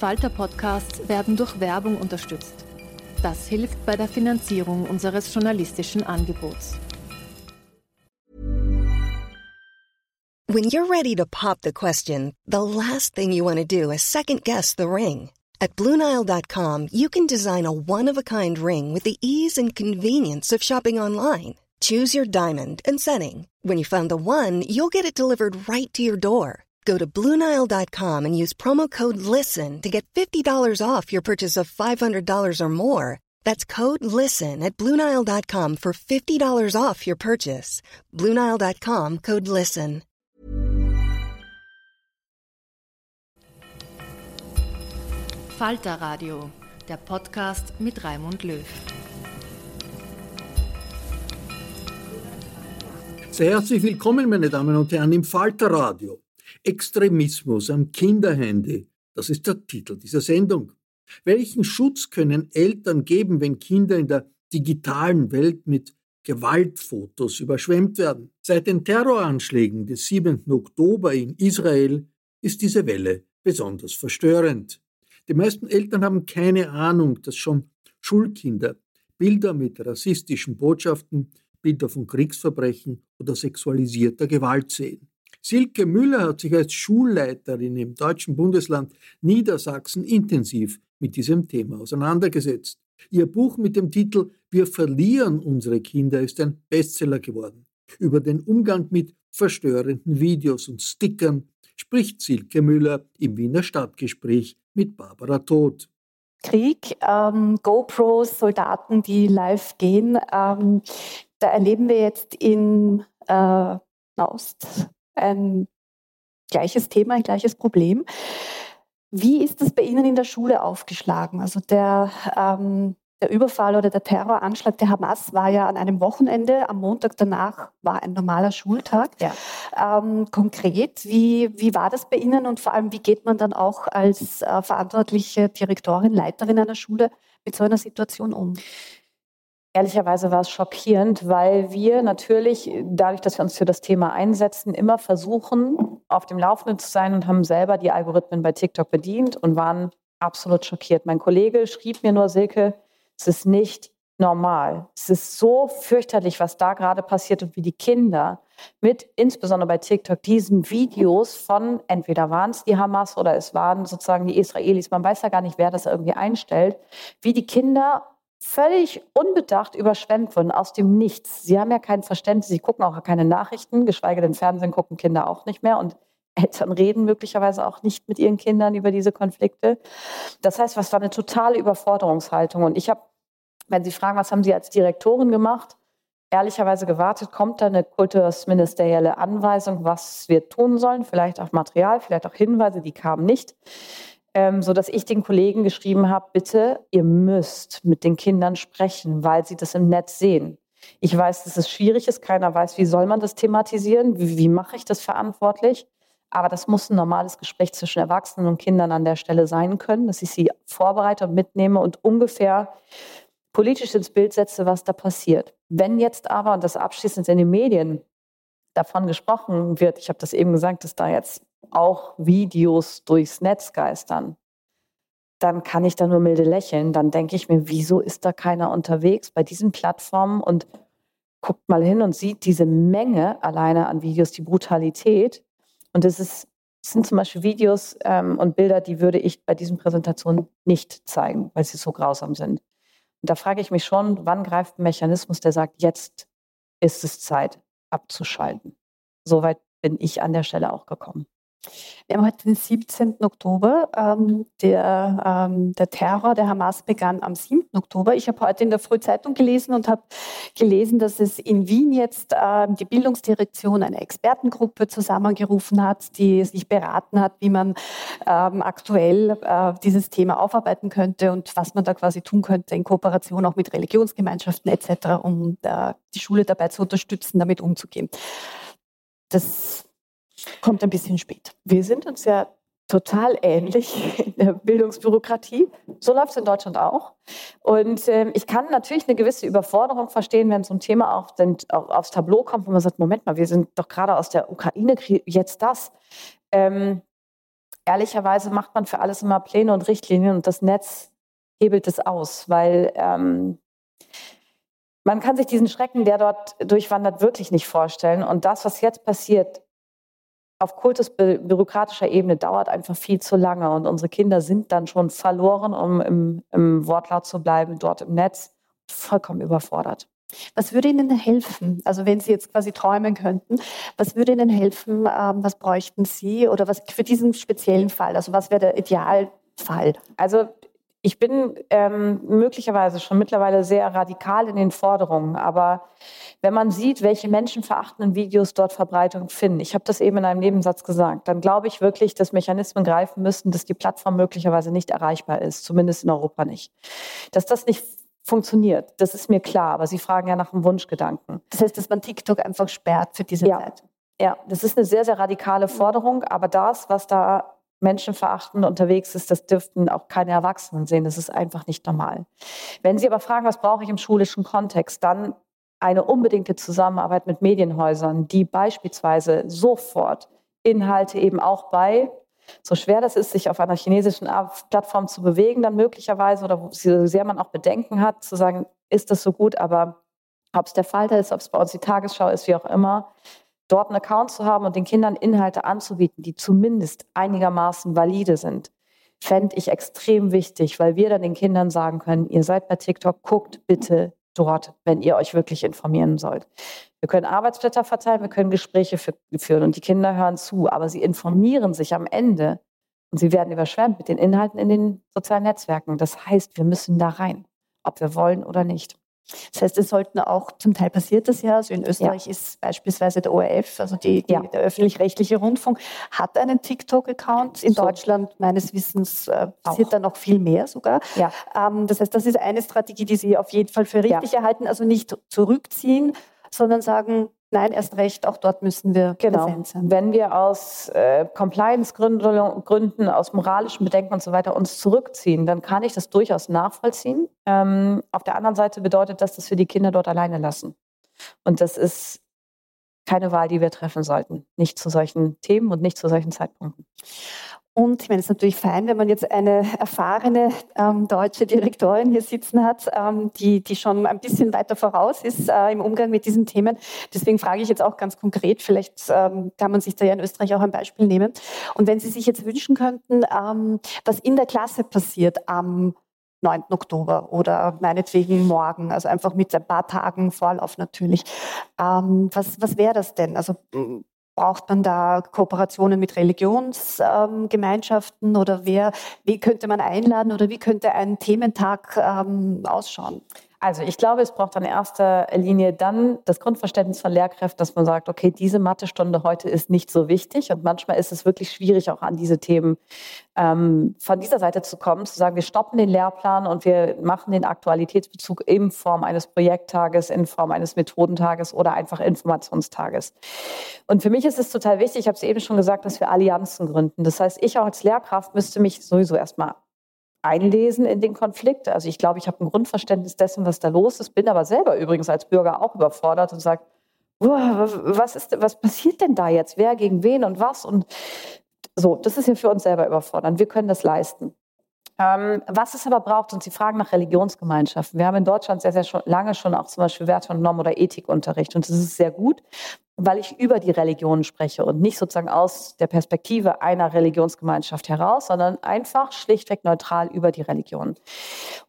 Falter-Podcasts werden durch Werbung unterstützt. Das hilft bei der Finanzierung unseres journalistischen Angebots. When you're ready to pop the question, the last thing you want to do is second guess the ring. At Bluenile.com, you can design a one-of-a-kind ring with the ease and convenience of shopping online. Choose your diamond and setting. When you find the one, you'll get it delivered right to your door. Go to Bluenile.com and use promo code LISTEN to get $50 off your purchase of $500 or more. That's code LISTEN at Bluenile.com for $50 off your purchase. Bluenile.com code LISTEN. Falter Radio, der Podcast mit Raimund Löw. Sehr herzlich willkommen, meine Damen und Herren, im Falter Radio. Extremismus am Kinderhandy, das ist der Titel dieser Sendung. Welchen Schutz können Eltern geben, wenn Kinder in der digitalen Welt mit Gewaltfotos überschwemmt werden? Seit den Terroranschlägen des 7. Oktober in Israel ist diese Welle besonders verstörend. Die meisten Eltern haben keine Ahnung, dass schon Schulkinder Bilder mit rassistischen Botschaften, Bilder von Kriegsverbrechen oder sexualisierter Gewalt sehen. Silke Müller hat sich als Schulleiterin im deutschen Bundesland Niedersachsen intensiv mit diesem Thema auseinandergesetzt. Ihr Buch mit dem Titel Wir verlieren unsere Kinder ist ein Bestseller geworden. Über den Umgang mit verstörenden Videos und Stickern spricht Silke Müller im Wiener Stadtgespräch mit Barbara Todt. Krieg, ähm, GoPros, Soldaten, die live gehen. Ähm, da erleben wir jetzt in äh, Naust ein gleiches Thema, ein gleiches Problem. Wie ist es bei Ihnen in der Schule aufgeschlagen? Also der, ähm, der Überfall oder der Terroranschlag der Hamas war ja an einem Wochenende. Am Montag danach war ein normaler Schultag. Ja. Ähm, konkret, wie, wie war das bei Ihnen und vor allem, wie geht man dann auch als äh, verantwortliche Direktorin, Leiterin einer Schule mit so einer Situation um? Ehrlicherweise war es schockierend, weil wir natürlich, dadurch, dass wir uns für das Thema einsetzen, immer versuchen, auf dem Laufenden zu sein und haben selber die Algorithmen bei TikTok bedient und waren absolut schockiert. Mein Kollege schrieb mir nur, Silke, es ist nicht normal. Es ist so fürchterlich, was da gerade passiert und wie die Kinder mit, insbesondere bei TikTok, diesen Videos von, entweder waren es die Hamas oder es waren sozusagen die Israelis, man weiß ja gar nicht, wer das irgendwie einstellt, wie die Kinder völlig unbedacht überschwemmt wurden aus dem Nichts. Sie haben ja kein Verständnis, sie gucken auch keine Nachrichten, geschweige denn Fernsehen gucken Kinder auch nicht mehr und Eltern reden möglicherweise auch nicht mit ihren Kindern über diese Konflikte. Das heißt, was war eine totale Überforderungshaltung. Und ich habe, wenn Sie fragen, was haben Sie als Direktorin gemacht, ehrlicherweise gewartet, kommt da eine kultusministerielle Anweisung, was wir tun sollen, vielleicht auch Material, vielleicht auch Hinweise, die kamen nicht ähm, so dass ich den Kollegen geschrieben habe, bitte, ihr müsst mit den Kindern sprechen, weil sie das im Netz sehen. Ich weiß, dass es schwierig ist, keiner weiß, wie soll man das thematisieren, wie, wie mache ich das verantwortlich. Aber das muss ein normales Gespräch zwischen Erwachsenen und Kindern an der Stelle sein können, dass ich sie vorbereite und mitnehme und ungefähr politisch ins Bild setze, was da passiert. Wenn jetzt aber, und das abschließend in den Medien davon gesprochen wird, ich habe das eben gesagt, dass da jetzt auch Videos durchs Netz geistern, dann kann ich da nur milde lächeln. Dann denke ich mir, wieso ist da keiner unterwegs bei diesen Plattformen? Und guckt mal hin und sieht diese Menge alleine an Videos, die Brutalität. Und es ist, sind zum Beispiel Videos ähm, und Bilder, die würde ich bei diesen Präsentationen nicht zeigen, weil sie so grausam sind. Und da frage ich mich schon, wann greift ein Mechanismus, der sagt, jetzt ist es Zeit abzuschalten. Soweit bin ich an der Stelle auch gekommen. Wir haben heute den 17. Oktober. Ähm, der, ähm, der Terror der Hamas begann am 7. Oktober. Ich habe heute in der Frühzeitung gelesen und habe gelesen, dass es in Wien jetzt ähm, die Bildungsdirektion eine Expertengruppe zusammengerufen hat, die sich beraten hat, wie man ähm, aktuell äh, dieses Thema aufarbeiten könnte und was man da quasi tun könnte in Kooperation auch mit Religionsgemeinschaften etc., um äh, die Schule dabei zu unterstützen, damit umzugehen. Das kommt ein bisschen spät. Wir sind uns ja total ähnlich in der Bildungsbürokratie. So läuft es in Deutschland auch. Und äh, ich kann natürlich eine gewisse Überforderung verstehen, wenn so ein Thema auf den, auf, aufs Tableau kommt, wo man sagt, Moment mal, wir sind doch gerade aus der Ukraine, jetzt das. Ähm, ehrlicherweise macht man für alles immer Pläne und Richtlinien und das Netz hebelt es aus, weil ähm, man kann sich diesen Schrecken, der dort durchwandert, wirklich nicht vorstellen. Und das, was jetzt passiert, auf kultusbürokratischer Ebene dauert einfach viel zu lange und unsere Kinder sind dann schon verloren, um im, im Wortlaut zu bleiben, dort im Netz, vollkommen überfordert. Was würde Ihnen helfen? Also wenn Sie jetzt quasi träumen könnten, was würde Ihnen helfen? Ähm, was bräuchten Sie oder was für diesen speziellen Fall? Also was wäre der Idealfall? Also ich bin ähm, möglicherweise schon mittlerweile sehr radikal in den Forderungen, aber wenn man sieht, welche menschenverachtenden Videos dort Verbreitung finden, ich habe das eben in einem Nebensatz gesagt, dann glaube ich wirklich, dass Mechanismen greifen müssten, dass die Plattform möglicherweise nicht erreichbar ist, zumindest in Europa nicht. Dass das nicht funktioniert, das ist mir klar, aber Sie fragen ja nach einem Wunschgedanken. Das heißt, dass man TikTok einfach sperrt für diese ja. Zeit. Ja, das ist eine sehr, sehr radikale Forderung, aber das, was da menschenverachtend unterwegs ist, das dürften auch keine Erwachsenen sehen. Das ist einfach nicht normal. Wenn Sie aber fragen, was brauche ich im schulischen Kontext, dann eine unbedingte Zusammenarbeit mit Medienhäusern, die beispielsweise sofort Inhalte eben auch bei, so schwer das ist, sich auf einer chinesischen Plattform zu bewegen, dann möglicherweise, oder so sehr man auch Bedenken hat, zu sagen, ist das so gut, aber ob es der Falter ist, ob es bei uns die Tagesschau ist, wie auch immer, dort einen Account zu haben und den Kindern Inhalte anzubieten, die zumindest einigermaßen valide sind, fände ich extrem wichtig, weil wir dann den Kindern sagen können, ihr seid bei TikTok, guckt bitte dort, wenn ihr euch wirklich informieren sollt. Wir können Arbeitsblätter verteilen, wir können Gespräche führen und die Kinder hören zu, aber sie informieren sich am Ende und sie werden überschwemmt mit den Inhalten in den sozialen Netzwerken. Das heißt, wir müssen da rein, ob wir wollen oder nicht. Das heißt, es sollten auch, zum Teil passiert das ja, also in Österreich ja. ist beispielsweise der ORF, also die, die ja. der öffentlich-rechtliche Rundfunk, hat einen TikTok-Account. In so. Deutschland meines Wissens äh, passiert da noch viel mehr sogar. Ja. Ähm, das heißt, das ist eine Strategie, die Sie auf jeden Fall für richtig erhalten, also nicht zurückziehen, sondern sagen, Nein, erst recht, auch dort müssen wir genau. präsent sein. Wenn wir aus äh, Compliance-Gründen, aus moralischen Bedenken und so weiter uns zurückziehen, dann kann ich das durchaus nachvollziehen. Ähm, auf der anderen Seite bedeutet das, dass wir die Kinder dort alleine lassen. Und das ist keine Wahl, die wir treffen sollten. Nicht zu solchen Themen und nicht zu solchen Zeitpunkten. Und ich meine, es ist natürlich fein, wenn man jetzt eine erfahrene ähm, deutsche Direktorin hier sitzen hat, ähm, die, die schon ein bisschen weiter voraus ist äh, im Umgang mit diesen Themen. Deswegen frage ich jetzt auch ganz konkret, vielleicht ähm, kann man sich da ja in Österreich auch ein Beispiel nehmen. Und wenn Sie sich jetzt wünschen könnten, ähm, was in der Klasse passiert am 9. Oktober oder meinetwegen morgen, also einfach mit ein paar Tagen Vorlauf natürlich. Ähm, was was wäre das denn? Also Braucht man da Kooperationen mit Religionsgemeinschaften ähm, oder wer, wie könnte man einladen oder wie könnte ein Thementag ähm, ausschauen? Also ich glaube, es braucht in erster Linie dann das Grundverständnis von Lehrkräften, dass man sagt, okay, diese Mathestunde heute ist nicht so wichtig. Und manchmal ist es wirklich schwierig, auch an diese Themen ähm, von dieser Seite zu kommen, zu sagen, wir stoppen den Lehrplan und wir machen den Aktualitätsbezug in Form eines Projekttages, in Form eines Methodentages oder einfach Informationstages. Und für mich ist es total wichtig, ich habe es eben schon gesagt, dass wir Allianzen gründen. Das heißt, ich auch als Lehrkraft müsste mich sowieso erstmal einlesen in den Konflikt. Also ich glaube, ich habe ein Grundverständnis dessen, was da los ist, bin aber selber übrigens als Bürger auch überfordert und sage, was, ist, was passiert denn da jetzt? Wer gegen wen und was? Und so, das ist ja für uns selber überfordernd. Wir können das leisten. Ähm, was es aber braucht, und Sie fragen nach Religionsgemeinschaften. Wir haben in Deutschland sehr, sehr schon, lange schon auch zum Beispiel Werte und Norm- oder Ethikunterricht. Und das ist sehr gut, weil ich über die Religion spreche und nicht sozusagen aus der Perspektive einer Religionsgemeinschaft heraus, sondern einfach schlichtweg neutral über die Religion.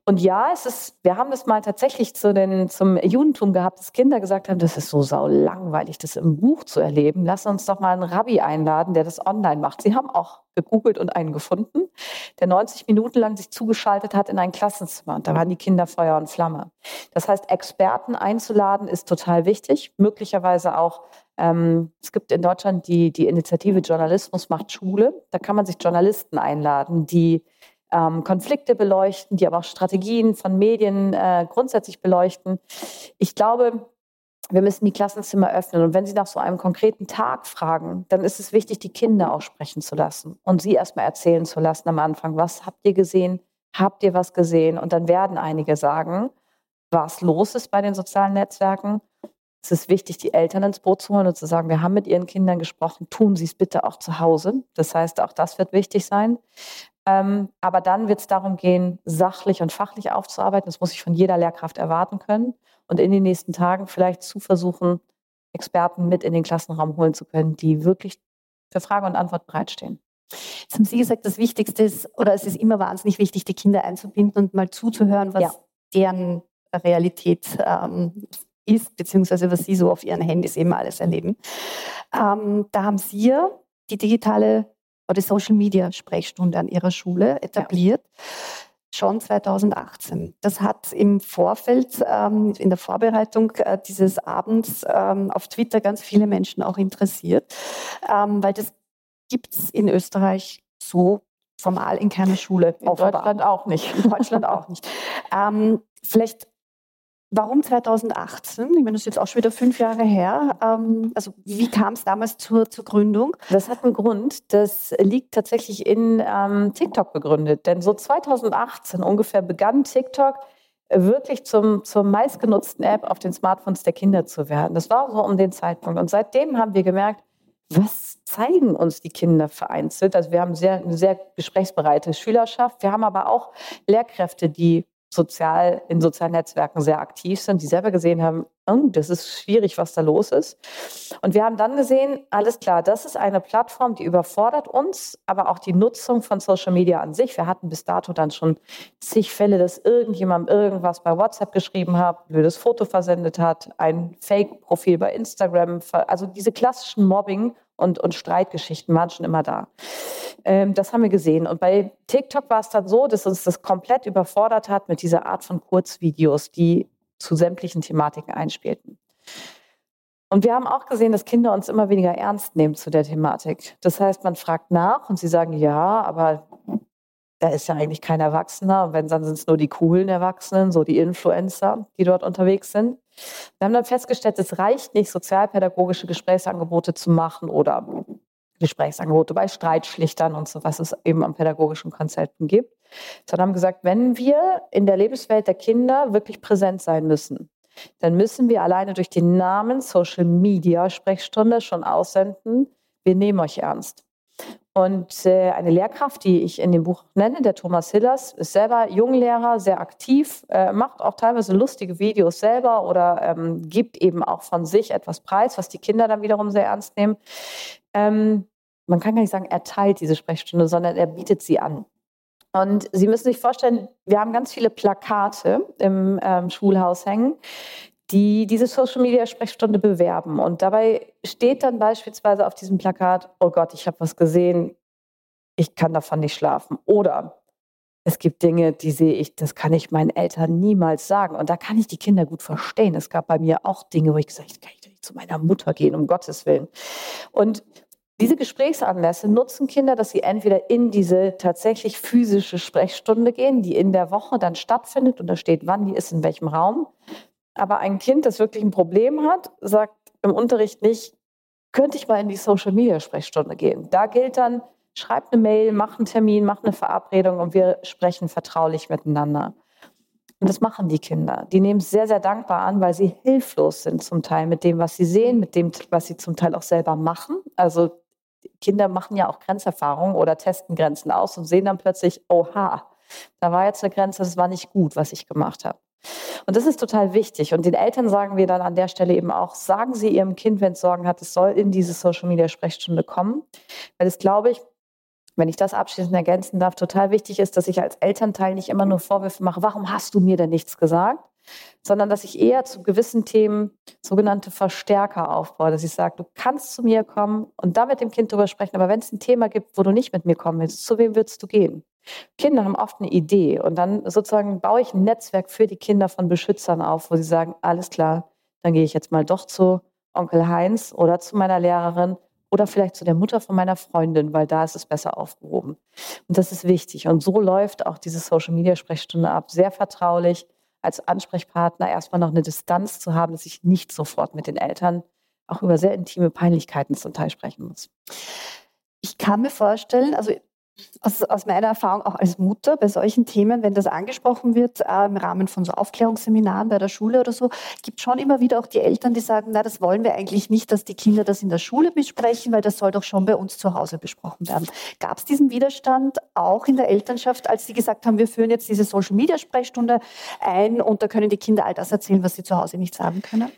Und ja, es ist, wir haben das mal tatsächlich zu den, zum Judentum gehabt, dass Kinder gesagt haben, das ist so sau langweilig, das im Buch zu erleben. Lass uns doch mal einen Rabbi einladen, der das online macht. Sie haben auch gegoogelt und einen gefunden, der 90 Minuten lang sich zugeschaltet hat in ein Klassenzimmer. Und da waren die Kinder Feuer und Flamme. Das heißt, Experten einzuladen ist total wichtig. Möglicherweise auch, ähm, es gibt in Deutschland die, die Initiative Journalismus macht Schule. Da kann man sich Journalisten einladen, die ähm, Konflikte beleuchten, die aber auch Strategien von Medien äh, grundsätzlich beleuchten. Ich glaube, wir müssen die Klassenzimmer öffnen. Und wenn Sie nach so einem konkreten Tag fragen, dann ist es wichtig, die Kinder auch sprechen zu lassen und sie erstmal erzählen zu lassen am Anfang. Was habt ihr gesehen? Habt ihr was gesehen? Und dann werden einige sagen, was los ist bei den sozialen Netzwerken. Es ist wichtig, die Eltern ins Boot zu holen und zu sagen, wir haben mit ihren Kindern gesprochen, tun Sie es bitte auch zu Hause. Das heißt, auch das wird wichtig sein. Ähm, aber dann wird es darum gehen, sachlich und fachlich aufzuarbeiten. Das muss ich von jeder Lehrkraft erwarten können und in den nächsten Tagen vielleicht zu versuchen, Experten mit in den Klassenraum holen zu können, die wirklich für Frage und Antwort bereitstehen. Jetzt haben Sie gesagt, das Wichtigste ist, oder es ist immer wahnsinnig wichtig, die Kinder einzubinden und mal zuzuhören, was ja. deren Realität ähm, ist, beziehungsweise was sie so auf ihren Handys eben alles erleben. Ähm, da haben Sie die digitale oder Social Media Sprechstunde an Ihrer Schule etabliert. Ja schon 2018. Das hat im Vorfeld, ähm, in der Vorbereitung äh, dieses Abends ähm, auf Twitter ganz viele Menschen auch interessiert, ähm, weil das gibt es in Österreich so formal in keiner Schule. In Deutschland auch nicht. In Deutschland auch nicht. Ähm, vielleicht Warum 2018? Ich meine, das ist jetzt auch schon wieder fünf Jahre her. Ähm, also wie kam es damals zur, zur, Gründung? Das hat einen Grund. Das liegt tatsächlich in ähm, TikTok begründet. Denn so 2018 ungefähr begann TikTok wirklich zum, zur meistgenutzten App auf den Smartphones der Kinder zu werden. Das war so um den Zeitpunkt. Und seitdem haben wir gemerkt, was zeigen uns die Kinder vereinzelt? Also wir haben sehr, eine sehr gesprächsbereite Schülerschaft. Wir haben aber auch Lehrkräfte, die sozial, in sozialen Netzwerken sehr aktiv sind, die selber gesehen haben, das ist schwierig, was da los ist. Und wir haben dann gesehen, alles klar, das ist eine Plattform, die überfordert uns, aber auch die Nutzung von Social Media an sich. Wir hatten bis dato dann schon zig Fälle, dass irgendjemand irgendwas bei WhatsApp geschrieben hat, blödes Foto versendet hat, ein Fake-Profil bei Instagram, also diese klassischen Mobbing- und, und Streitgeschichten waren schon immer da. Ähm, das haben wir gesehen. Und bei TikTok war es dann so, dass uns das komplett überfordert hat mit dieser Art von Kurzvideos, die zu sämtlichen Thematiken einspielten. Und wir haben auch gesehen, dass Kinder uns immer weniger ernst nehmen zu der Thematik. Das heißt, man fragt nach und sie sagen, ja, aber da ist ja eigentlich kein Erwachsener. Und wenn, dann sind es nur die coolen Erwachsenen, so die Influencer, die dort unterwegs sind. Wir haben dann festgestellt, es reicht nicht, sozialpädagogische Gesprächsangebote zu machen oder Gesprächsangebote bei Streitschlichtern und so, was es eben am pädagogischen Konzepten gibt, sondern haben gesagt, wenn wir in der Lebenswelt der Kinder wirklich präsent sein müssen, dann müssen wir alleine durch den Namen Social Media Sprechstunde schon aussenden, wir nehmen euch ernst. Und äh, eine Lehrkraft, die ich in dem Buch nenne, der Thomas Hillers, ist selber Junglehrer, sehr aktiv, äh, macht auch teilweise lustige Videos selber oder ähm, gibt eben auch von sich etwas preis, was die Kinder dann wiederum sehr ernst nehmen. Man kann gar nicht sagen, er teilt diese Sprechstunde, sondern er bietet sie an. Und Sie müssen sich vorstellen, wir haben ganz viele Plakate im ähm, Schulhaus hängen, die diese Social Media Sprechstunde bewerben. Und dabei steht dann beispielsweise auf diesem Plakat, oh Gott, ich habe was gesehen, ich kann davon nicht schlafen. Oder es gibt Dinge, die sehe ich, das kann ich meinen Eltern niemals sagen. Und da kann ich die Kinder gut verstehen. Es gab bei mir auch Dinge, wo ich gesagt habe, kann ich nicht zu meiner Mutter gehen, um Gottes Willen. Und diese Gesprächsanlässe nutzen Kinder, dass sie entweder in diese tatsächlich physische Sprechstunde gehen, die in der Woche dann stattfindet und da steht, wann die ist, in welchem Raum. Aber ein Kind, das wirklich ein Problem hat, sagt im Unterricht nicht, könnte ich mal in die Social Media Sprechstunde gehen. Da gilt dann, schreib eine Mail, mach einen Termin, mach eine Verabredung und wir sprechen vertraulich miteinander. Und das machen die Kinder. Die nehmen es sehr, sehr dankbar an, weil sie hilflos sind zum Teil mit dem, was sie sehen, mit dem, was sie zum Teil auch selber machen. Also Kinder machen ja auch Grenzerfahrungen oder testen Grenzen aus und sehen dann plötzlich, oha, Da war jetzt eine Grenze, das war nicht gut, was ich gemacht habe. Und das ist total wichtig. Und den Eltern sagen wir dann an der Stelle eben auch, sagen Sie Ihrem Kind, wenn es Sorgen hat, es soll in diese Social Media Sprechstunde kommen. Weil es, glaube ich, wenn ich das abschließend ergänzen darf, total wichtig ist, dass ich als Elternteil nicht immer nur Vorwürfe mache, warum hast du mir denn nichts gesagt? Sondern dass ich eher zu gewissen Themen sogenannte Verstärker aufbaue, dass ich sage, du kannst zu mir kommen und da mit dem Kind drüber sprechen, aber wenn es ein Thema gibt, wo du nicht mit mir kommen willst, zu wem würdest du gehen? Kinder haben oft eine Idee und dann sozusagen baue ich ein Netzwerk für die Kinder von Beschützern auf, wo sie sagen, alles klar, dann gehe ich jetzt mal doch zu Onkel Heinz oder zu meiner Lehrerin oder vielleicht zu der Mutter von meiner Freundin, weil da ist es besser aufgehoben. Und das ist wichtig. Und so läuft auch diese Social-Media-Sprechstunde ab, sehr vertraulich, als Ansprechpartner erstmal noch eine Distanz zu haben, dass ich nicht sofort mit den Eltern auch über sehr intime Peinlichkeiten zum Teil sprechen muss. Ich kann mir vorstellen, also aus, aus, meiner Erfahrung auch als Mutter bei solchen Themen, wenn das angesprochen wird äh, im Rahmen von so Aufklärungsseminaren bei der Schule oder so, gibt es schon immer wieder auch die Eltern, die sagen, na, das wollen wir eigentlich nicht, dass die Kinder das in der Schule besprechen, weil das soll doch schon bei uns zu Hause besprochen werden. Gab es diesen Widerstand auch in der Elternschaft, als sie gesagt haben, wir führen jetzt diese Social-Media-Sprechstunde ein und da können die Kinder all das erzählen, was sie zu Hause nicht sagen können?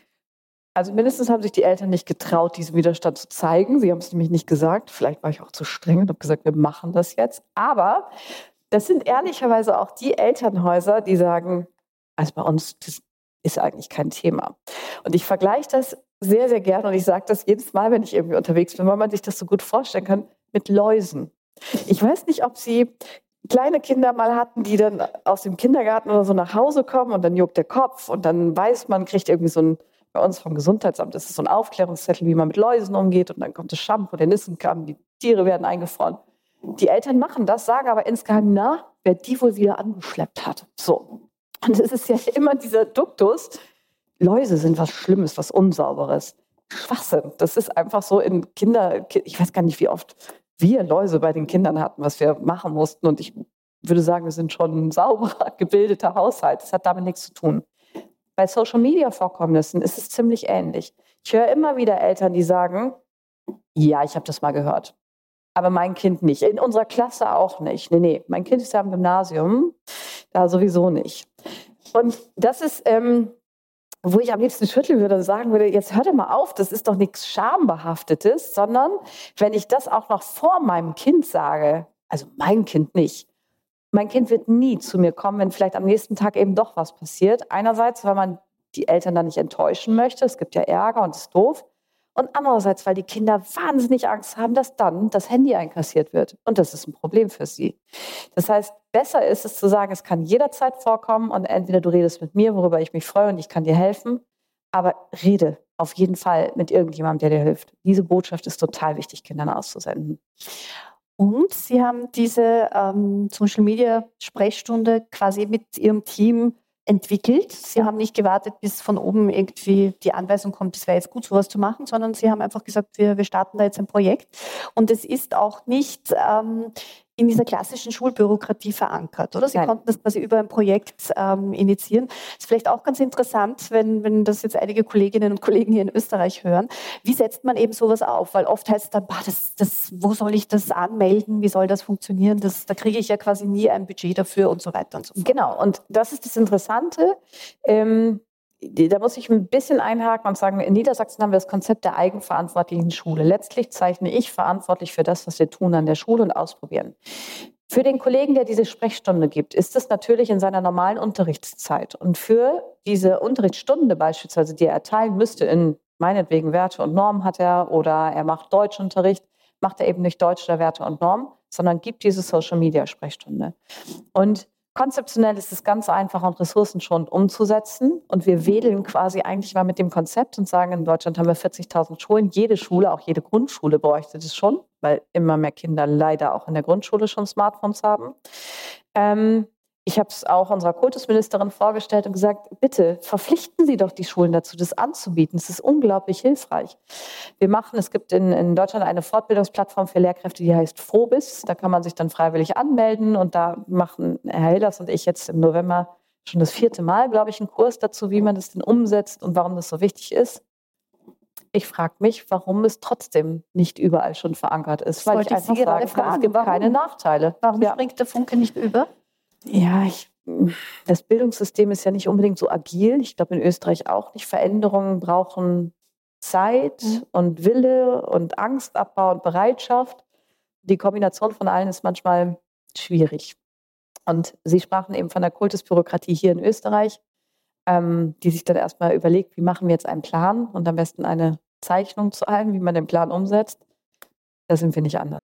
Also mindestens haben sich die Eltern nicht getraut, diesen Widerstand zu zeigen. Sie haben es nämlich nicht gesagt. Vielleicht war ich auch zu streng und habe gesagt, wir machen das jetzt. Aber das sind ehrlicherweise auch die Elternhäuser, die sagen, also bei uns, das ist eigentlich kein Thema. Und ich vergleiche das sehr, sehr gerne und ich sage das jedes Mal, wenn ich irgendwie unterwegs bin, weil man sich das so gut vorstellen kann, mit Läusen. Ich weiß nicht, ob Sie kleine Kinder mal hatten, die dann aus dem Kindergarten oder so nach Hause kommen und dann juckt der Kopf und dann weiß man, kriegt irgendwie so ein bei uns vom Gesundheitsamt ist es so ein Aufklärungszettel, wie man mit Läusen umgeht und dann kommt das Shampoo, der Nissenkamm, die Tiere werden eingefroren. Die Eltern machen das, sagen aber insgeheim, na, wer die wohl wieder angeschleppt hat. So. Und es ist ja immer dieser Duktus, Läuse sind was Schlimmes, was Unsauberes. Schwachsinn. Das ist einfach so in Kinder, ich weiß gar nicht, wie oft wir Läuse bei den Kindern hatten, was wir machen mussten. Und ich würde sagen, wir sind schon ein sauberer, gebildeter Haushalt. Das hat damit nichts zu tun. Bei Social-Media-Vorkommnissen ist es ziemlich ähnlich. Ich höre immer wieder Eltern, die sagen, ja, ich habe das mal gehört. Aber mein Kind nicht. In unserer Klasse auch nicht. Nee, nee, mein Kind ist ja im Gymnasium, da sowieso nicht. Und das ist, ähm, wo ich am liebsten schütteln würde und sagen würde, jetzt hört mal auf, das ist doch nichts Schambehaftetes, sondern wenn ich das auch noch vor meinem Kind sage, also mein Kind nicht, mein Kind wird nie zu mir kommen, wenn vielleicht am nächsten Tag eben doch was passiert. Einerseits, weil man die Eltern dann nicht enttäuschen möchte. Es gibt ja Ärger und es ist doof. Und andererseits, weil die Kinder wahnsinnig Angst haben, dass dann das Handy einkassiert wird. Und das ist ein Problem für sie. Das heißt, besser ist es zu sagen, es kann jederzeit vorkommen und entweder du redest mit mir, worüber ich mich freue und ich kann dir helfen, aber rede auf jeden Fall mit irgendjemandem, der dir hilft. Diese Botschaft ist total wichtig, Kindern auszusenden. Und Sie haben diese ähm, Social Media Sprechstunde quasi mit Ihrem Team entwickelt. Sie haben nicht gewartet, bis von oben irgendwie die Anweisung kommt, es wäre jetzt gut, sowas zu machen, sondern Sie haben einfach gesagt, wir, wir starten da jetzt ein Projekt. Und es ist auch nicht ähm, in dieser klassischen Schulbürokratie verankert, oder? Sie Nein. konnten das quasi über ein Projekt ähm, initiieren. Ist vielleicht auch ganz interessant, wenn, wenn das jetzt einige Kolleginnen und Kollegen hier in Österreich hören. Wie setzt man eben sowas auf? Weil oft heißt es dann, bah, das, das, wo soll ich das anmelden? Wie soll das funktionieren? Das, da kriege ich ja quasi nie ein Budget dafür und so weiter und so fort. Genau, und das ist das Interessante. Ähm, da muss ich ein bisschen einhaken und sagen, in Niedersachsen haben wir das Konzept der eigenverantwortlichen Schule. Letztlich zeichne ich verantwortlich für das, was wir tun an der Schule und ausprobieren. Für den Kollegen, der diese Sprechstunde gibt, ist es natürlich in seiner normalen Unterrichtszeit. Und für diese Unterrichtsstunde beispielsweise, die er erteilen müsste in meinetwegen Werte und Normen hat er oder er macht Deutschunterricht, macht er eben nicht Deutsch oder Werte und Normen, sondern gibt diese Social Media Sprechstunde. Und Konzeptionell ist es ganz einfach und ressourcenschonend umzusetzen. Und wir wedeln quasi eigentlich mal mit dem Konzept und sagen, in Deutschland haben wir 40.000 Schulen. Jede Schule, auch jede Grundschule bräuchte das schon, weil immer mehr Kinder leider auch in der Grundschule schon Smartphones haben. Ähm, ich habe es auch unserer Kultusministerin vorgestellt und gesagt, bitte verpflichten Sie doch die Schulen dazu, das anzubieten. Es ist unglaublich hilfreich. Wir machen, es gibt in, in Deutschland eine Fortbildungsplattform für Lehrkräfte, die heißt Frobis. Da kann man sich dann freiwillig anmelden und da machen Herr Hilders und ich jetzt im November schon das vierte Mal, glaube ich, einen Kurs dazu, wie man das denn umsetzt und warum das so wichtig ist. Ich frage mich, warum es trotzdem nicht überall schon verankert ist. Das weil ich einfach Sie sage, fragen, es gibt warum? keine Nachteile. Warum ja. springt der Funke nicht über? Ja, ich, das Bildungssystem ist ja nicht unbedingt so agil. Ich glaube in Österreich auch nicht. Veränderungen brauchen Zeit mhm. und Wille und Angstabbau und Bereitschaft. Die Kombination von allen ist manchmal schwierig. Und Sie sprachen eben von der Kultusbürokratie hier in Österreich, ähm, die sich dann erstmal überlegt, wie machen wir jetzt einen Plan und am besten eine Zeichnung zu allem, wie man den Plan umsetzt. Da sind wir nicht anders.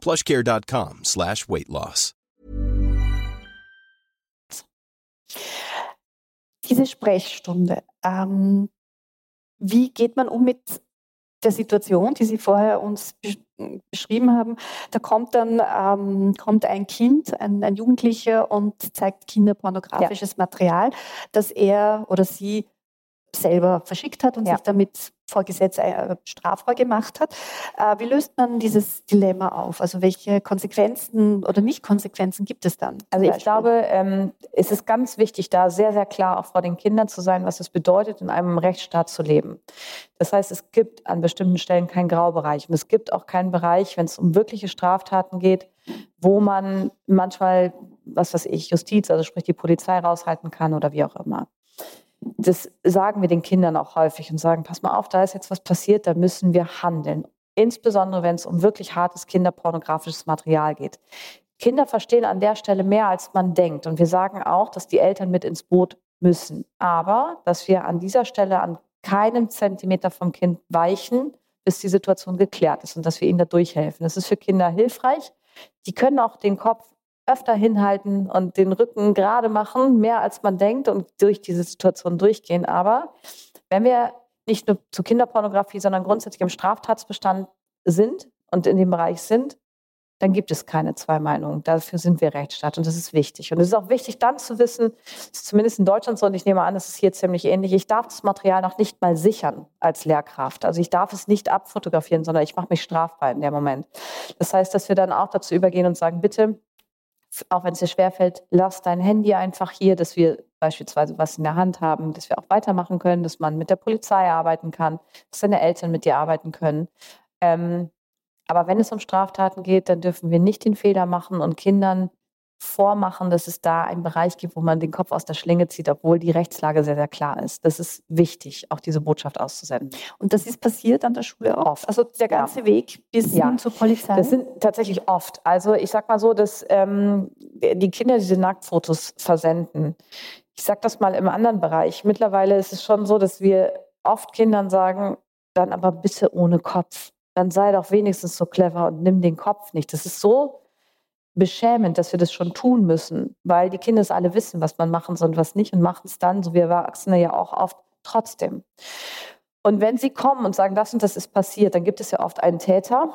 plushcare.com slash weight loss. Diese Sprechstunde, ähm, wie geht man um mit der Situation, die Sie vorher uns beschrieben haben? Da kommt dann ähm, kommt ein Kind, ein, ein Jugendlicher und zeigt kinderpornografisches ja. Material, das er oder sie selber verschickt hat und ja. sich damit vor Gesetz äh, strafbar gemacht hat. Äh, wie löst man dieses Dilemma auf? Also welche Konsequenzen oder Nicht-Konsequenzen gibt es dann? Also ich glaube, ähm, es ist ganz wichtig, da sehr, sehr klar auch vor den Kindern zu sein, was es bedeutet, in einem Rechtsstaat zu leben. Das heißt, es gibt an bestimmten Stellen keinen Graubereich und es gibt auch keinen Bereich, wenn es um wirkliche Straftaten geht, wo man manchmal, was weiß ich, Justiz, also sprich die Polizei raushalten kann oder wie auch immer das sagen wir den Kindern auch häufig und sagen, pass mal auf, da ist jetzt was passiert, da müssen wir handeln. Insbesondere wenn es um wirklich hartes kinderpornografisches Material geht. Kinder verstehen an der Stelle mehr, als man denkt. Und wir sagen auch, dass die Eltern mit ins Boot müssen. Aber dass wir an dieser Stelle an keinem Zentimeter vom Kind weichen, bis die Situation geklärt ist und dass wir ihnen da durchhelfen. Das ist für Kinder hilfreich. Die können auch den Kopf öfter hinhalten und den Rücken gerade machen, mehr als man denkt und durch diese Situation durchgehen. Aber wenn wir nicht nur zu Kinderpornografie, sondern grundsätzlich im Straftatsbestand sind und in dem Bereich sind, dann gibt es keine zwei Meinungen. Dafür sind wir Rechtsstaat und das ist wichtig. Und es ist auch wichtig, dann zu wissen, zumindest in Deutschland so, und ich nehme an, es ist hier ziemlich ähnlich, ich darf das Material noch nicht mal sichern als Lehrkraft. Also ich darf es nicht abfotografieren, sondern ich mache mich strafbar in dem Moment. Das heißt, dass wir dann auch dazu übergehen und sagen, bitte, auch wenn es dir schwerfällt, lass dein Handy einfach hier, dass wir beispielsweise was in der Hand haben, dass wir auch weitermachen können, dass man mit der Polizei arbeiten kann, dass deine Eltern mit dir arbeiten können. Ähm, aber wenn es um Straftaten geht, dann dürfen wir nicht den Fehler machen und Kindern vormachen, dass es da einen Bereich gibt, wo man den Kopf aus der Schlinge zieht, obwohl die Rechtslage sehr, sehr klar ist. Das ist wichtig, auch diese Botschaft auszusenden. Und das ist passiert an der Schule oft? Also der ganze ja. Weg bis ja. hin zur Polizei? Das sind tatsächlich oft. Also ich sag mal so, dass ähm, die Kinder diese Nacktfotos versenden. Ich sag das mal im anderen Bereich. Mittlerweile ist es schon so, dass wir oft Kindern sagen, dann aber bitte ohne Kopf. Dann sei doch wenigstens so clever und nimm den Kopf nicht. Das ist so beschämend, dass wir das schon tun müssen, weil die Kinder es alle wissen, was man machen soll und was nicht und machen es dann, so wie Erwachsene ja auch oft, trotzdem. Und wenn sie kommen und sagen, das und das ist passiert, dann gibt es ja oft einen Täter,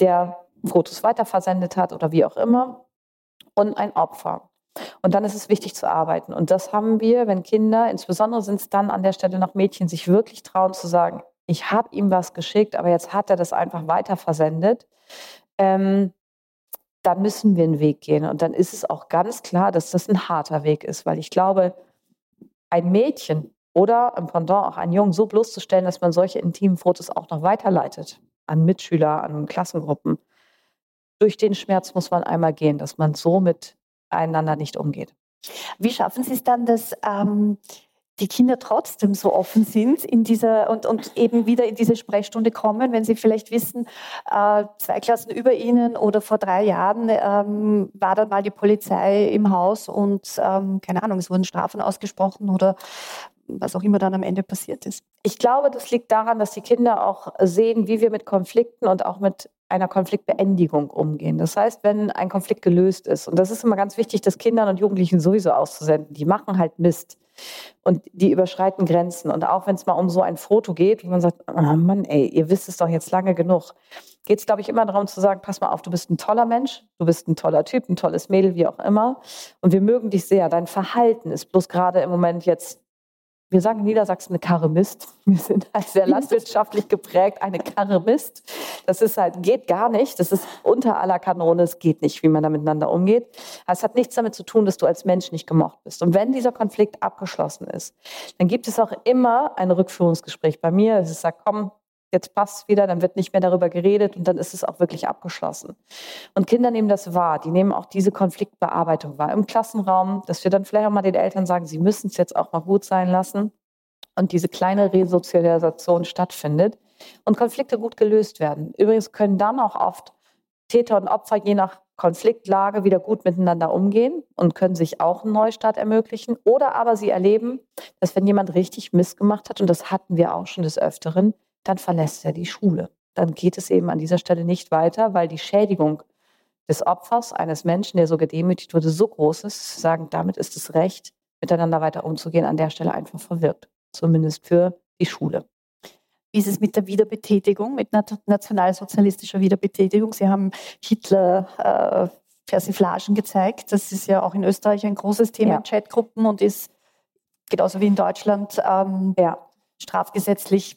der Fotos weiterversendet hat oder wie auch immer und ein Opfer. Und dann ist es wichtig zu arbeiten. Und das haben wir, wenn Kinder, insbesondere sind es dann an der Stelle noch Mädchen, sich wirklich trauen zu sagen, ich habe ihm was geschickt, aber jetzt hat er das einfach weiterversendet. Ähm, dann müssen wir einen Weg gehen. Und dann ist es auch ganz klar, dass das ein harter Weg ist, weil ich glaube, ein Mädchen oder im Pendant auch einen Jungen so bloßzustellen, dass man solche intimen Fotos auch noch weiterleitet an Mitschüler, an Klassengruppen, durch den Schmerz muss man einmal gehen, dass man so miteinander nicht umgeht. Wie schaffen Sie es dann, dass ähm, die Kinder trotzdem so offen sind in dieser und, und eben wieder in diese Sprechstunde kommen, wenn sie vielleicht wissen, äh, zwei Klassen über ihnen oder vor drei Jahren ähm, war dann mal die Polizei im Haus und ähm, keine Ahnung, es wurden Strafen ausgesprochen oder was auch immer dann am Ende passiert ist. Ich glaube, das liegt daran, dass die Kinder auch sehen, wie wir mit Konflikten und auch mit einer Konfliktbeendigung umgehen. Das heißt, wenn ein Konflikt gelöst ist, und das ist immer ganz wichtig, das Kindern und Jugendlichen sowieso auszusenden, die machen halt Mist und die überschreiten Grenzen. Und auch wenn es mal um so ein Foto geht, wo man sagt, oh Mann, ey, ihr wisst es doch jetzt lange genug, geht es, glaube ich, immer darum zu sagen, pass mal auf, du bist ein toller Mensch, du bist ein toller Typ, ein tolles Mädel, wie auch immer. Und wir mögen dich sehr. Dein Verhalten ist bloß gerade im Moment jetzt wir sagen in Niedersachsen eine Karre Mist. Wir sind halt sehr landwirtschaftlich geprägt, eine Karre Mist. Das ist halt, geht gar nicht. Das ist unter aller Kanone. Es geht nicht, wie man da miteinander umgeht. Es hat nichts damit zu tun, dass du als Mensch nicht gemocht bist. Und wenn dieser Konflikt abgeschlossen ist, dann gibt es auch immer ein Rückführungsgespräch bei mir. Es ist sagt, komm, jetzt passt wieder, dann wird nicht mehr darüber geredet und dann ist es auch wirklich abgeschlossen. Und Kinder nehmen das wahr, die nehmen auch diese Konfliktbearbeitung wahr im Klassenraum, dass wir dann vielleicht auch mal den Eltern sagen, sie müssen es jetzt auch mal gut sein lassen und diese kleine Resozialisation stattfindet und Konflikte gut gelöst werden. Übrigens können dann auch oft Täter und Opfer je nach Konfliktlage wieder gut miteinander umgehen und können sich auch einen Neustart ermöglichen. Oder aber sie erleben, dass wenn jemand richtig missgemacht hat, und das hatten wir auch schon des Öfteren, dann verlässt er die Schule. Dann geht es eben an dieser Stelle nicht weiter, weil die Schädigung des Opfers eines Menschen, der so gedemütigt wurde, so groß ist, sagen, damit ist das Recht, miteinander weiter umzugehen, an der Stelle einfach verwirkt. Zumindest für die Schule. Wie ist es mit der Wiederbetätigung, mit nationalsozialistischer Wiederbetätigung? Sie haben Hitler äh, Persiflagen gezeigt. Das ist ja auch in Österreich ein großes Thema ja. in Chatgruppen und ist genauso wie in Deutschland ähm, ja, strafgesetzlich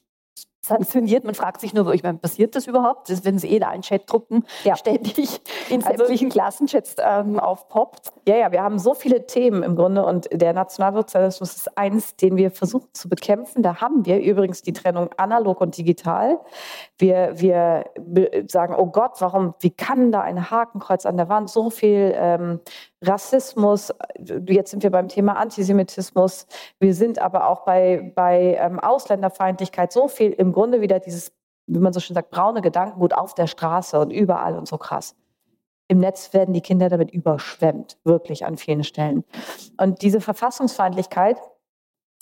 sanktioniert. Man fragt sich nur, ich meine, passiert das überhaupt? Das, wenn es eh in allen Chatgruppen ja. ständig in also sämtlichen Klassenchats ähm, aufpoppt. Ja, ja, wir haben so viele Themen im Grunde und der Nationalsozialismus ist eins, den wir versuchen zu bekämpfen. Da haben wir übrigens die Trennung analog und digital. Wir, wir sagen, oh Gott, warum, wie kann da ein Hakenkreuz an der Wand so viel ähm, Rassismus, jetzt sind wir beim Thema Antisemitismus, wir sind aber auch bei, bei ähm, Ausländerfeindlichkeit, so viel im Grunde wieder dieses, wie man so schön sagt, braune Gedankengut auf der Straße und überall und so krass. Im Netz werden die Kinder damit überschwemmt, wirklich an vielen Stellen. Und diese Verfassungsfeindlichkeit,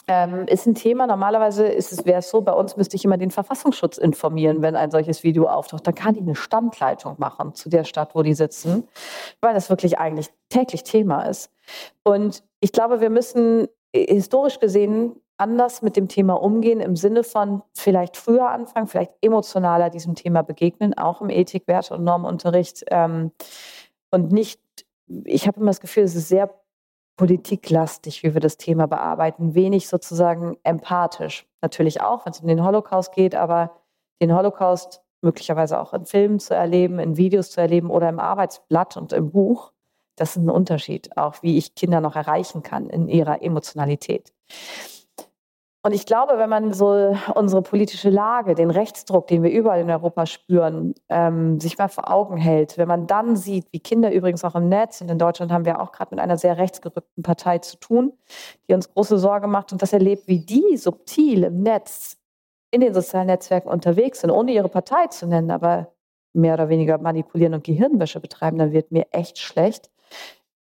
ähm, ist ein Thema. Normalerweise ist es, wäre es so, bei uns müsste ich immer den Verfassungsschutz informieren, wenn ein solches Video auftaucht. Dann kann die eine Standleitung machen zu der Stadt, wo die sitzen, weil das wirklich eigentlich täglich Thema ist. Und ich glaube, wir müssen äh, historisch gesehen anders mit dem Thema umgehen, im Sinne von vielleicht früher anfangen, vielleicht emotionaler diesem Thema begegnen, auch im Ethik, Werte und Normunterricht. Ähm, und nicht, ich habe immer das Gefühl, es ist sehr politiklastig, wie wir das Thema bearbeiten, wenig sozusagen empathisch. Natürlich auch, wenn es um den Holocaust geht, aber den Holocaust möglicherweise auch in Filmen zu erleben, in Videos zu erleben oder im Arbeitsblatt und im Buch, das ist ein Unterschied, auch wie ich Kinder noch erreichen kann in ihrer Emotionalität. Und ich glaube, wenn man so unsere politische Lage, den Rechtsdruck, den wir überall in Europa spüren, ähm, sich mal vor Augen hält, wenn man dann sieht, wie Kinder übrigens auch im Netz, und in Deutschland haben wir auch gerade mit einer sehr rechtsgerückten Partei zu tun, die uns große Sorge macht und das erlebt, wie die subtil im Netz, in den sozialen Netzwerken unterwegs sind, ohne ihre Partei zu nennen, aber mehr oder weniger manipulieren und Gehirnwäsche betreiben, dann wird mir echt schlecht,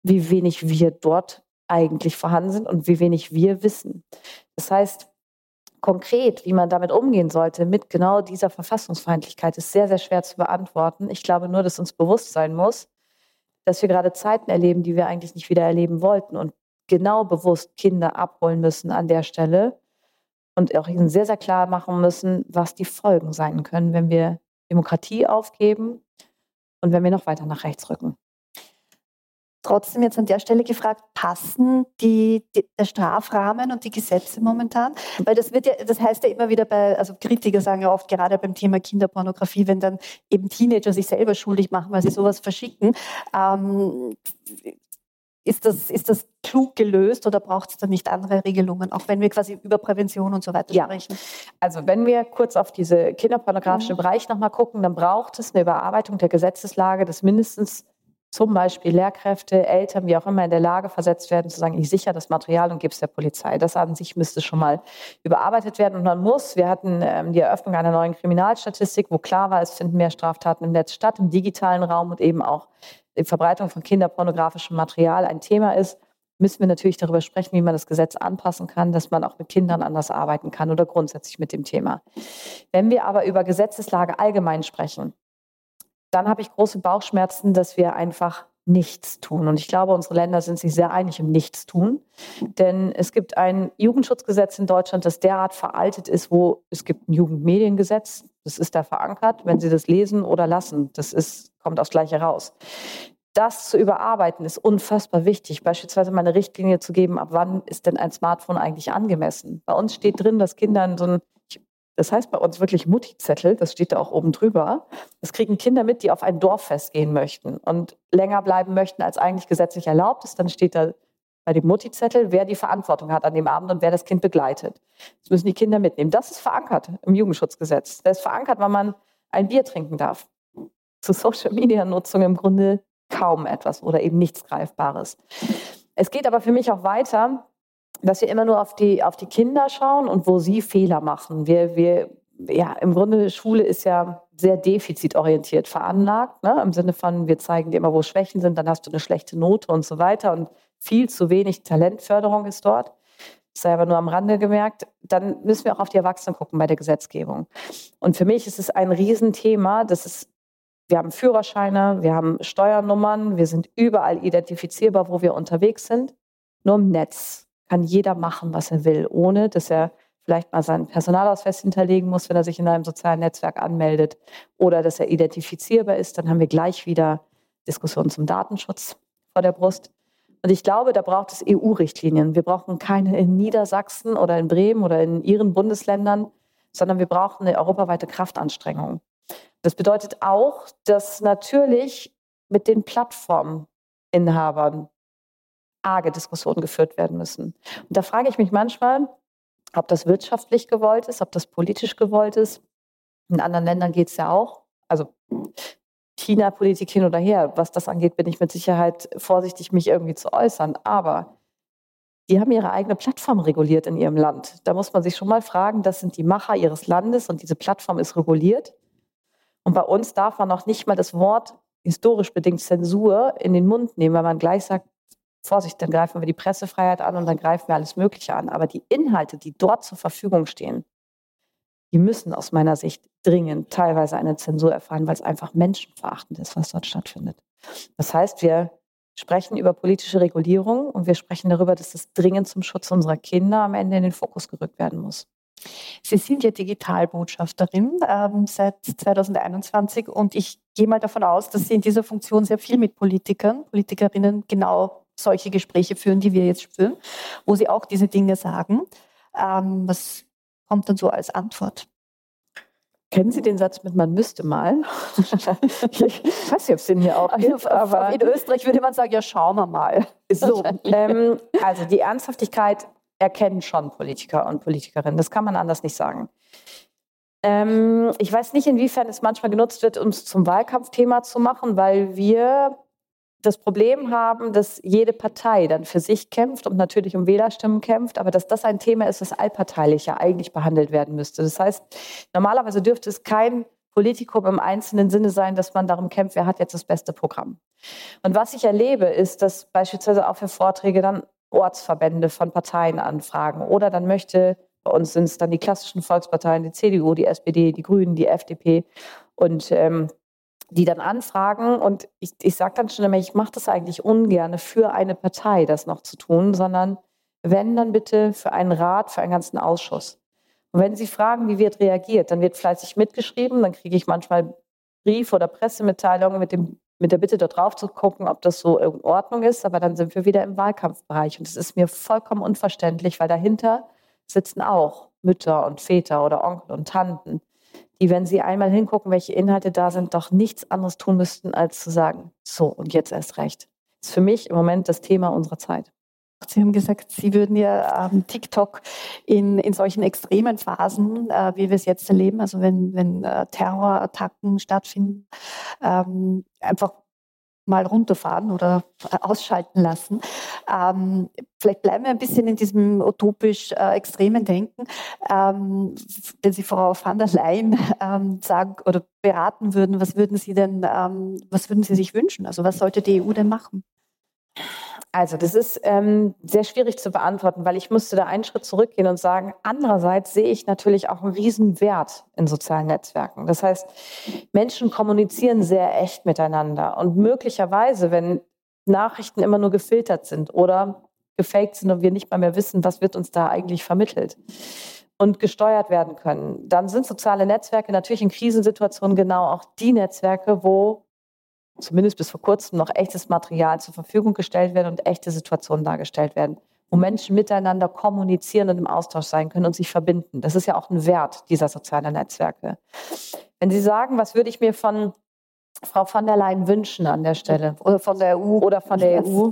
wie wenig wir dort eigentlich vorhanden sind und wie wenig wir wissen. Das heißt, konkret, wie man damit umgehen sollte, mit genau dieser Verfassungsfeindlichkeit, ist sehr, sehr schwer zu beantworten. Ich glaube nur, dass uns bewusst sein muss, dass wir gerade Zeiten erleben, die wir eigentlich nicht wieder erleben wollten und genau bewusst Kinder abholen müssen an der Stelle und auch ihnen sehr, sehr klar machen müssen, was die Folgen sein können, wenn wir Demokratie aufgeben und wenn wir noch weiter nach rechts rücken trotzdem jetzt an der Stelle gefragt, passen die, die, der Strafrahmen und die Gesetze momentan? Weil das wird ja, das heißt ja immer wieder bei, also Kritiker sagen ja oft gerade beim Thema Kinderpornografie, wenn dann eben Teenager sich selber schuldig machen, weil sie sowas verschicken, ähm, ist das, ist das klug gelöst oder braucht es da nicht andere Regelungen, auch wenn wir quasi über Prävention und so weiter ja. sprechen? Also wenn wir kurz auf diese kinderpornografische mhm. Bereich nochmal gucken, dann braucht es eine Überarbeitung der Gesetzeslage, dass mindestens zum Beispiel Lehrkräfte, Eltern, wie auch immer in der Lage versetzt werden, zu sagen, ich sichere das Material und gebe es der Polizei. Das an sich müsste schon mal überarbeitet werden. Und man muss, wir hatten ähm, die Eröffnung einer neuen Kriminalstatistik, wo klar war, es finden mehr Straftaten im Netz statt, im digitalen Raum und eben auch die Verbreitung von kinderpornografischem Material ein Thema ist. müssen wir natürlich darüber sprechen, wie man das Gesetz anpassen kann, dass man auch mit Kindern anders arbeiten kann oder grundsätzlich mit dem Thema. Wenn wir aber über Gesetzeslage allgemein sprechen, dann habe ich große Bauchschmerzen, dass wir einfach nichts tun. Und ich glaube, unsere Länder sind sich sehr einig im Nichtstun. Denn es gibt ein Jugendschutzgesetz in Deutschland, das derart veraltet ist, wo es gibt ein Jugendmediengesetz, das ist da verankert, wenn Sie das lesen oder lassen, das ist, kommt aufs Gleiche raus. Das zu überarbeiten ist unfassbar wichtig. Beispielsweise mal eine Richtlinie zu geben, ab wann ist denn ein Smartphone eigentlich angemessen? Bei uns steht drin, dass Kinder so ein das heißt bei uns wirklich Mutti-Zettel, das steht da auch oben drüber. Das kriegen Kinder mit, die auf ein Dorffest gehen möchten und länger bleiben möchten, als eigentlich gesetzlich erlaubt ist. Dann steht da bei dem Mutti-Zettel, wer die Verantwortung hat an dem Abend und wer das Kind begleitet. Das müssen die Kinder mitnehmen. Das ist verankert im Jugendschutzgesetz. Das ist verankert, wann man ein Bier trinken darf. Zu Social-Media-Nutzung im Grunde kaum etwas oder eben nichts Greifbares. Es geht aber für mich auch weiter dass wir immer nur auf die, auf die Kinder schauen und wo sie Fehler machen. Wir, wir, ja, im Grunde, Schule ist ja sehr defizitorientiert veranlagt, ne? im Sinne von, wir zeigen dir immer, wo Schwächen sind, dann hast du eine schlechte Note und so weiter und viel zu wenig Talentförderung ist dort. Das sei aber nur am Rande gemerkt. Dann müssen wir auch auf die Erwachsenen gucken bei der Gesetzgebung. Und für mich ist es ein Riesenthema. Das ist, wir haben Führerscheine, wir haben Steuernummern, wir sind überall identifizierbar, wo wir unterwegs sind. Nur im Netz kann jeder machen, was er will, ohne dass er vielleicht mal seinen Personalausweis hinterlegen muss, wenn er sich in einem sozialen Netzwerk anmeldet oder dass er identifizierbar ist. Dann haben wir gleich wieder Diskussionen zum Datenschutz vor der Brust. Und ich glaube, da braucht es EU-Richtlinien. Wir brauchen keine in Niedersachsen oder in Bremen oder in Ihren Bundesländern, sondern wir brauchen eine europaweite Kraftanstrengung. Das bedeutet auch, dass natürlich mit den Plattforminhabern arge Diskussionen geführt werden müssen. Und da frage ich mich manchmal, ob das wirtschaftlich gewollt ist, ob das politisch gewollt ist. In anderen Ländern geht es ja auch. Also China-Politik hin oder her. Was das angeht, bin ich mit Sicherheit vorsichtig, mich irgendwie zu äußern. Aber die haben ihre eigene Plattform reguliert in ihrem Land. Da muss man sich schon mal fragen, das sind die Macher ihres Landes und diese Plattform ist reguliert. Und bei uns darf man noch nicht mal das Wort historisch bedingt Zensur in den Mund nehmen, weil man gleich sagt, Vorsicht, dann greifen wir die Pressefreiheit an und dann greifen wir alles Mögliche an. Aber die Inhalte, die dort zur Verfügung stehen, die müssen aus meiner Sicht dringend teilweise eine Zensur erfahren, weil es einfach menschenverachtend ist, was dort stattfindet. Das heißt, wir sprechen über politische Regulierung und wir sprechen darüber, dass es dringend zum Schutz unserer Kinder am Ende in den Fokus gerückt werden muss. Sie sind ja Digitalbotschafterin ähm, seit 2021 und ich gehe mal davon aus, dass Sie in dieser Funktion sehr viel mit Politikern, Politikerinnen genau solche Gespräche führen, die wir jetzt führen, wo sie auch diese Dinge sagen. Ähm, was kommt dann so als Antwort? Kennen Sie den Satz mit man müsste mal? ich weiß nicht, ob es den hier auch gibt, aber in Österreich würde man sagen, ja, schauen wir mal. So, ähm, also die Ernsthaftigkeit erkennen schon Politiker und Politikerinnen. Das kann man anders nicht sagen. Ähm, ich weiß nicht, inwiefern es manchmal genutzt wird, uns zum Wahlkampfthema zu machen, weil wir das Problem haben, dass jede Partei dann für sich kämpft und natürlich um Wählerstimmen kämpft, aber dass das ein Thema ist, das allparteilicher eigentlich behandelt werden müsste. Das heißt, normalerweise dürfte es kein Politikum im einzelnen Sinne sein, dass man darum kämpft, wer hat jetzt das beste Programm. Und was ich erlebe, ist, dass beispielsweise auch für Vorträge dann Ortsverbände von Parteien anfragen oder dann möchte, bei uns sind es dann die klassischen Volksparteien, die CDU, die SPD, die Grünen, die FDP und ähm, die dann anfragen und ich, ich sage dann schon immer, ich mache das eigentlich ungern für eine Partei, das noch zu tun, sondern wenn, dann bitte für einen Rat, für einen ganzen Ausschuss. Und wenn Sie fragen, wie wird reagiert, dann wird fleißig mitgeschrieben, dann kriege ich manchmal Brief- oder Pressemitteilungen mit, dem, mit der Bitte, dort drauf zu gucken, ob das so in Ordnung ist, aber dann sind wir wieder im Wahlkampfbereich und das ist mir vollkommen unverständlich, weil dahinter sitzen auch Mütter und Väter oder Onkel und Tanten, die, wenn sie einmal hingucken, welche Inhalte da sind, doch nichts anderes tun müssten, als zu sagen, so und jetzt erst recht. Das ist für mich im Moment das Thema unserer Zeit. Sie haben gesagt, Sie würden ja ähm, TikTok in, in solchen extremen Phasen, äh, wie wir es jetzt erleben, also wenn, wenn äh, Terrorattacken stattfinden, ähm, einfach mal runterfahren oder ausschalten lassen. Ähm, vielleicht bleiben wir ein bisschen in diesem utopisch äh, extremen Denken. Ähm, wenn Sie Frau van der Leyen ähm, sagen oder beraten würden, was würden Sie denn, ähm, was würden Sie sich wünschen? Also was sollte die EU denn machen? Also, das ist ähm, sehr schwierig zu beantworten, weil ich musste da einen Schritt zurückgehen und sagen, andererseits sehe ich natürlich auch einen riesen Wert in sozialen Netzwerken. Das heißt, Menschen kommunizieren sehr echt miteinander und möglicherweise, wenn Nachrichten immer nur gefiltert sind oder gefaked sind und wir nicht mal mehr wissen, was wird uns da eigentlich vermittelt und gesteuert werden können, dann sind soziale Netzwerke natürlich in Krisensituationen genau auch die Netzwerke, wo zumindest bis vor kurzem noch echtes Material zur Verfügung gestellt wird und echte Situationen dargestellt werden, wo Menschen miteinander kommunizieren und im Austausch sein können und sich verbinden. Das ist ja auch ein Wert dieser sozialen Netzwerke. Wenn Sie sagen, was würde ich mir von Frau von der Leyen wünschen an der Stelle oder von der EU oder von der EU,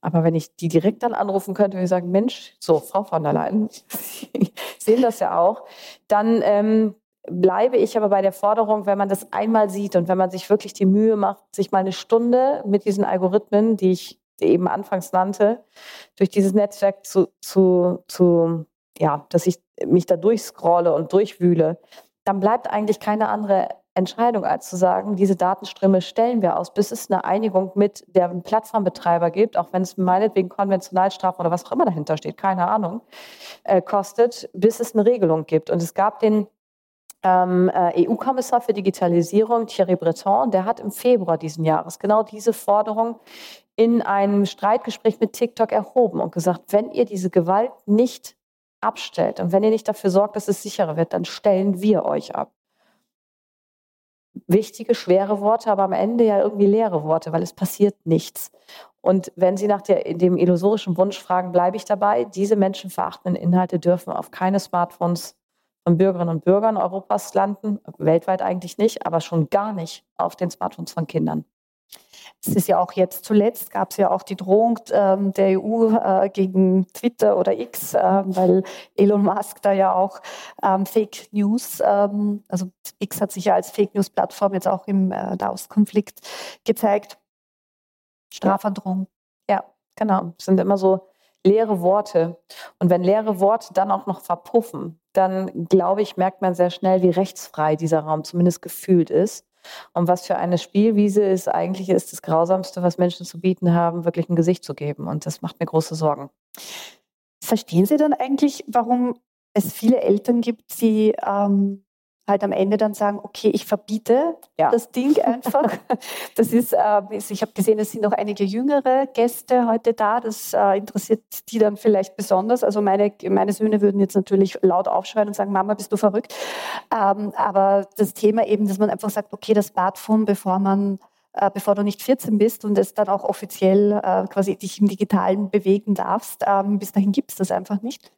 aber wenn ich die direkt dann anrufen könnte, würde ich sagen, Mensch, so, Frau von der Leyen, Sie sehen das ja auch, dann ähm, bleibe ich aber bei der Forderung, wenn man das einmal sieht und wenn man sich wirklich die Mühe macht, sich mal eine Stunde mit diesen Algorithmen, die ich eben anfangs nannte, durch dieses Netzwerk zu, zu, zu ja, dass ich mich da durchscrolle und durchwühle, dann bleibt eigentlich keine andere Entscheidung, als zu sagen, diese Datenströme stellen wir aus, bis es eine Einigung mit dem Plattformbetreiber gibt, auch wenn es meinetwegen Konventionalstrafen oder was auch immer dahinter steht, keine Ahnung, äh, kostet, bis es eine Regelung gibt. Und es gab den ähm, äh, EU-Kommissar für Digitalisierung, Thierry Breton, der hat im Februar diesen Jahres genau diese Forderung in einem Streitgespräch mit TikTok erhoben und gesagt, wenn ihr diese Gewalt nicht abstellt und wenn ihr nicht dafür sorgt, dass es sicherer wird, dann stellen wir euch ab wichtige, schwere Worte, aber am Ende ja irgendwie leere Worte, weil es passiert nichts. Und wenn Sie nach der, dem illusorischen Wunsch fragen, bleibe ich dabei, diese menschenverachtenden Inhalte dürfen auf keine Smartphones von Bürgerinnen und Bürgern Europas landen, weltweit eigentlich nicht, aber schon gar nicht auf den Smartphones von Kindern. Es ist ja auch jetzt zuletzt gab es ja auch die Drohung ähm, der EU äh, gegen Twitter oder X, äh, weil Elon Musk da ja auch ähm, Fake News, ähm, also X hat sich ja als Fake News Plattform jetzt auch im äh, Daos-Konflikt gezeigt. Strafandrohung. Ja, genau. Das sind immer so leere Worte. Und wenn leere Worte dann auch noch verpuffen, dann glaube ich, merkt man sehr schnell, wie rechtsfrei dieser Raum zumindest gefühlt ist. Und was für eine Spielwiese ist eigentlich ist das Grausamste, was Menschen zu bieten haben, wirklich ein Gesicht zu geben. Und das macht mir große Sorgen. Verstehen Sie dann eigentlich, warum es viele Eltern gibt, die ähm, halt am Ende dann sagen, okay, ich verbiete ja. das Ding einfach. Das ist, äh, ich habe gesehen, es sind noch einige jüngere Gäste heute da. Das äh, interessiert die dann vielleicht besonders. Also meine, meine Söhne würden jetzt natürlich laut aufschreien und sagen, Mama, bist du verrückt? Ähm, aber das Thema eben, dass man einfach sagt, okay, das Smartphone, bevor man äh, bevor du nicht 14 bist und es dann auch offiziell äh, quasi dich im Digitalen bewegen darfst. Ähm, bis dahin gibt es das einfach nicht.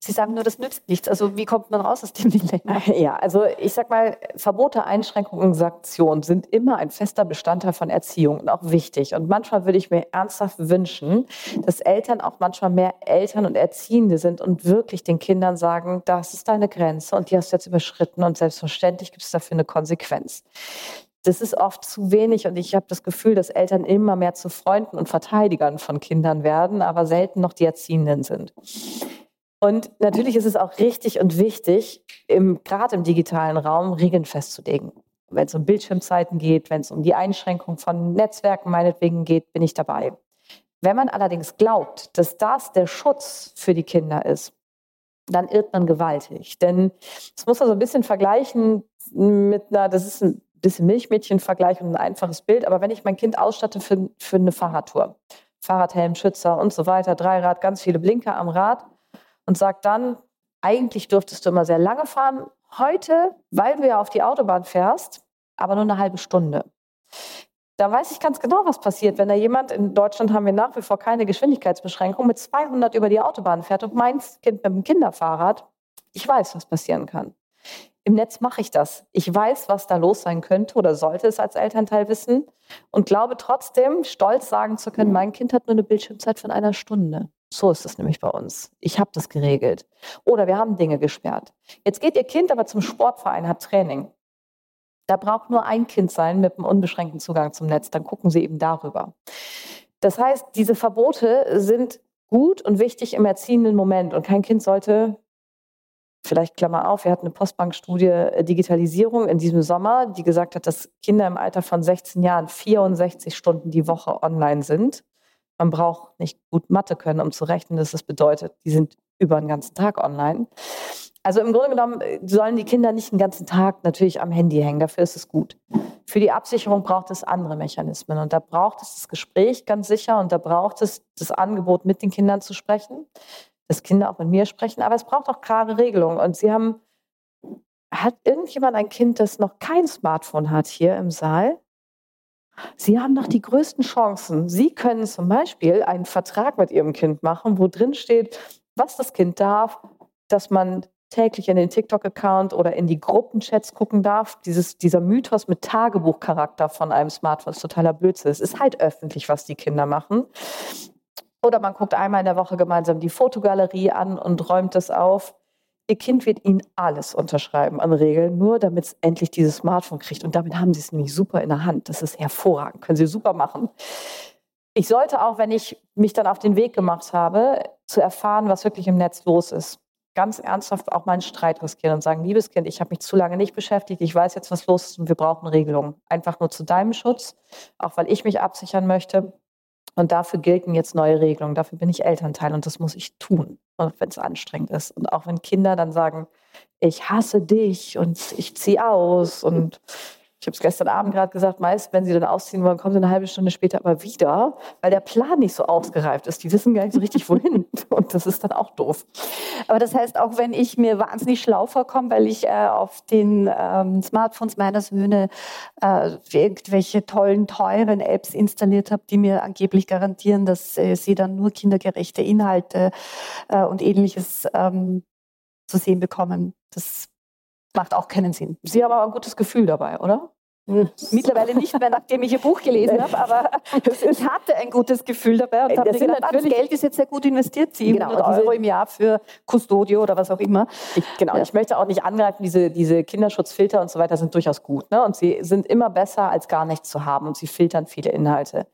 Sie sagen nur, das nützt nichts. Also wie kommt man raus aus dem Dilemma? Ja, also ich sag mal, Verbote, Einschränkungen und Sanktionen sind immer ein fester Bestandteil von Erziehung und auch wichtig. Und manchmal würde ich mir ernsthaft wünschen, dass Eltern auch manchmal mehr Eltern und Erziehende sind und wirklich den Kindern sagen, das ist deine Grenze und die hast du jetzt überschritten und selbstverständlich gibt es dafür eine Konsequenz das ist oft zu wenig und ich habe das Gefühl, dass Eltern immer mehr zu Freunden und Verteidigern von Kindern werden, aber selten noch die Erziehenden sind. Und natürlich ist es auch richtig und wichtig, gerade im digitalen Raum Regeln festzulegen. Wenn es um Bildschirmzeiten geht, wenn es um die Einschränkung von Netzwerken meinetwegen geht, bin ich dabei. Wenn man allerdings glaubt, dass das der Schutz für die Kinder ist, dann irrt man gewaltig. Denn es muss man so ein bisschen vergleichen mit einer, das ist ein bisschen Milchmädchen-Vergleich und ein einfaches Bild, aber wenn ich mein Kind ausstatte für, für eine Fahrradtour, Fahrradhelm, Schützer und so weiter, Dreirad, ganz viele Blinker am Rad, und sagt dann, eigentlich dürftest du immer sehr lange fahren. Heute, weil du ja auf die Autobahn fährst, aber nur eine halbe Stunde. Da weiß ich ganz genau, was passiert, wenn da jemand, in Deutschland haben wir nach wie vor keine Geschwindigkeitsbeschränkung, mit 200 über die Autobahn fährt und mein Kind mit dem Kinderfahrrad. Ich weiß, was passieren kann. Im Netz mache ich das. Ich weiß, was da los sein könnte oder sollte es als Elternteil wissen und glaube trotzdem, stolz sagen zu können, mein Kind hat nur eine Bildschirmzeit von einer Stunde. So ist es nämlich bei uns. Ich habe das geregelt. Oder wir haben Dinge gesperrt. Jetzt geht Ihr Kind aber zum Sportverein, hat Training. Da braucht nur ein Kind sein mit einem unbeschränkten Zugang zum Netz. Dann gucken Sie eben darüber. Das heißt, diese Verbote sind gut und wichtig im erziehenden Moment. Und kein Kind sollte, vielleicht Klammer auf, wir hatten eine Postbankstudie äh, Digitalisierung in diesem Sommer, die gesagt hat, dass Kinder im Alter von 16 Jahren 64 Stunden die Woche online sind Man braucht nicht gut Mathe können, um zu rechnen, dass das bedeutet, die sind über den ganzen Tag online. Also im Grunde genommen äh, sollen die Kinder nicht den ganzen Tag natürlich am Handy hängen. Dafür ist es gut. Für die Absicherung braucht es andere Mechanismen. Und da braucht es das Gespräch ganz sicher und da braucht es das Angebot, mit den Kindern zu sprechen, dass Kinder auch mit mir sprechen. Aber es braucht auch klare Regelungen. Und Sie haben, hat irgendjemand ein Kind, das noch kein Smartphone hat hier im Saal? Sie haben noch die größten Chancen. Sie können zum Beispiel einen Vertrag mit Ihrem Kind machen, wo drin steht, was das Kind darf, dass man täglich in den TikTok-Account oder in die Gruppenchats gucken darf. Dieses, dieser Mythos mit Tagebuchcharakter von einem Smartphone ist totaler Blödsinn. Es ist halt öffentlich, was die Kinder machen. Oder man guckt einmal in der Woche gemeinsam die Fotogalerie an und räumt es auf. Ihr Kind wird Ihnen alles unterschreiben an Regeln, nur damit es endlich dieses Smartphone kriegt. Und damit haben Sie es nämlich super in der Hand. Das ist hervorragend, können Sie super machen. Ich sollte auch, wenn ich mich dann auf den Weg gemacht habe, zu erfahren, was wirklich im Netz los ist ganz ernsthaft auch mal einen Streit riskieren und sagen, liebes Kind, ich habe mich zu lange nicht beschäftigt, ich weiß jetzt, was los ist und wir brauchen Regelungen. Einfach nur zu deinem Schutz, auch weil ich mich absichern möchte. Und dafür gelten jetzt neue Regelungen. Dafür bin ich Elternteil und das muss ich tun, wenn es anstrengend ist. Und auch wenn Kinder dann sagen, ich hasse dich und ich ziehe aus und ich habe es gestern Abend gerade gesagt, meist, wenn sie dann ausziehen wollen, kommen sie eine halbe Stunde später aber wieder, weil der Plan nicht so ausgereift ist. Die wissen gar nicht so richtig, wohin. Und das ist dann auch doof. Aber das heißt, auch wenn ich mir wahnsinnig schlau vorkomme, weil ich äh, auf den ähm, Smartphones meiner Söhne äh, irgendwelche tollen, teuren Apps installiert habe, die mir angeblich garantieren, dass äh, sie dann nur kindergerechte Inhalte äh, und ähnliches ähm, zu sehen bekommen. Das macht auch keinen Sinn. Sie haben aber ein gutes Gefühl dabei, oder? Hm. Mittlerweile nicht mehr, nachdem ich Ihr Buch gelesen habe, aber ich hatte ein gutes Gefühl dabei und habe mir gedacht, das Geld ist jetzt sehr gut investiert, 700 genau, Euro im Jahr für Custodio oder was auch immer. Ich, genau, ja. ich möchte auch nicht angreifen, diese, diese Kinderschutzfilter und so weiter sind durchaus gut ne? und sie sind immer besser, als gar nichts zu haben und sie filtern viele Inhalte.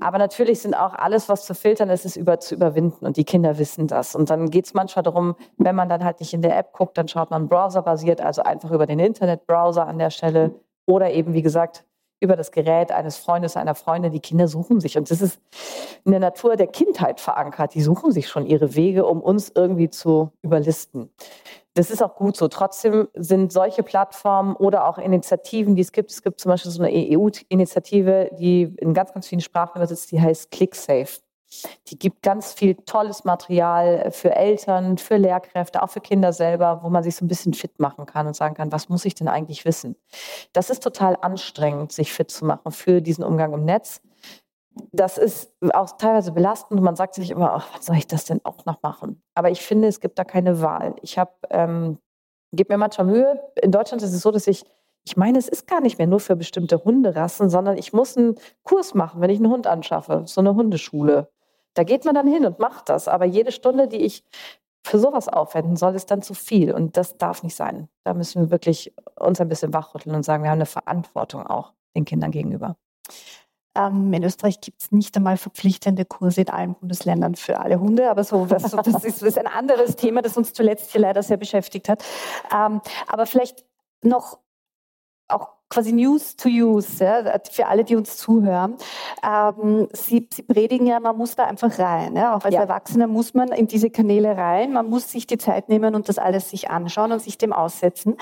Aber natürlich sind auch alles, was zu filtern ist, ist über, zu überwinden und die Kinder wissen das. Und dann geht es manchmal darum, wenn man dann halt nicht in der App guckt, dann schaut man browserbasiert, also einfach über den Internetbrowser an der Stelle oder eben, wie gesagt, über das Gerät eines Freundes, einer Freundin. Die Kinder suchen sich. Und das ist in der Natur der Kindheit verankert. Die suchen sich schon ihre Wege, um uns irgendwie zu überlisten. Das ist auch gut so. Trotzdem sind solche Plattformen oder auch Initiativen, die es gibt, es gibt zum Beispiel so eine EU-Initiative, die in ganz, ganz vielen Sprachen übersetzt, die heißt ClickSafe. Die gibt ganz viel tolles Material für Eltern, für Lehrkräfte, auch für Kinder selber, wo man sich so ein bisschen fit machen kann und sagen kann, was muss ich denn eigentlich wissen? Das ist total anstrengend, sich fit zu machen für diesen Umgang im Netz. Das ist auch teilweise belastend und man sagt sich immer, ach, was soll ich das denn auch noch machen? Aber ich finde, es gibt da keine Wahl. Ich habe, ähm, gebe mir manchmal Mühe. In Deutschland ist es so, dass ich ich meine, es ist gar nicht mehr nur für bestimmte Hunderassen, sondern ich muss einen Kurs machen, wenn ich einen Hund anschaffe, so eine Hundeschule. Da geht man dann hin und macht das. Aber jede Stunde, die ich für sowas aufwenden soll, ist dann zu viel. Und das darf nicht sein. Da müssen wir wirklich uns ein bisschen wachrütteln und sagen, wir haben eine Verantwortung auch den Kindern gegenüber. Ähm, in Österreich gibt es nicht einmal verpflichtende Kurse in allen Bundesländern für alle Hunde, aber so, das, das, ist, das ist, ein anderes Thema, das uns zuletzt hier leider sehr beschäftigt hat. Ähm, aber vielleicht noch auch quasi News to Use, ja, für alle, die uns zuhören. Ähm, Sie, Sie predigen ja, man muss da einfach rein. Ja? Auch als ja. Erwachsener muss man in diese Kanäle rein. Man muss sich die Zeit nehmen und das alles sich anschauen und sich dem aussetzen.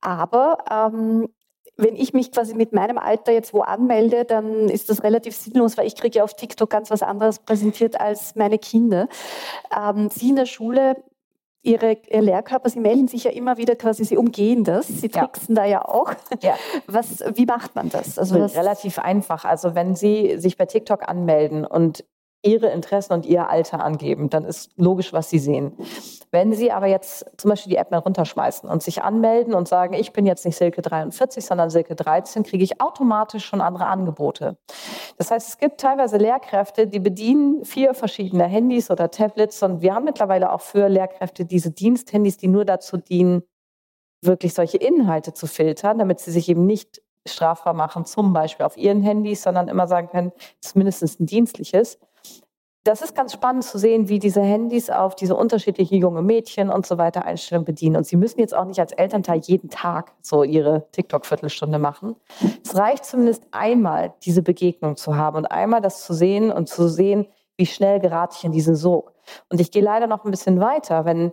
Aber ähm, wenn ich mich quasi mit meinem Alter jetzt wo anmelde, dann ist das relativ sinnlos, weil ich kriege ja auf TikTok ganz was anderes präsentiert als meine Kinder. Ähm, Sie in der Schule Ihre, Ihr Lehrkörper, Sie melden sich ja immer wieder quasi, Sie umgehen das, Sie tricksen ja. da ja auch. Ja. Was, wie macht man das? Also das Relativ einfach. Also wenn Sie sich bei TikTok anmelden und ihre Interessen und ihr Alter angeben, dann ist logisch, was sie sehen. Wenn Sie aber jetzt zum Beispiel die App mal runterschmeißen und sich anmelden und sagen, ich bin jetzt nicht Silke 43, sondern Silke 13, kriege ich automatisch schon andere Angebote. Das heißt, es gibt teilweise Lehrkräfte, die bedienen vier verschiedene Handys oder Tablets und wir haben mittlerweile auch für Lehrkräfte diese Diensthandys, die nur dazu dienen, wirklich solche Inhalte zu filtern, damit sie sich eben nicht strafbar machen, zum Beispiel auf ihren Handys, sondern immer sagen können, es ist mindestens ein dienstliches. Das ist ganz spannend zu sehen, wie diese Handys auf diese unterschiedlichen junge Mädchen und so weiter Einstellungen bedienen. Und sie müssen jetzt auch nicht als Elternteil jeden Tag so ihre TikTok-Viertelstunde machen. Es reicht zumindest einmal, diese Begegnung zu haben und einmal das zu sehen und zu sehen, wie schnell gerate ich in diesen Sog. Und ich gehe leider noch ein bisschen weiter, wenn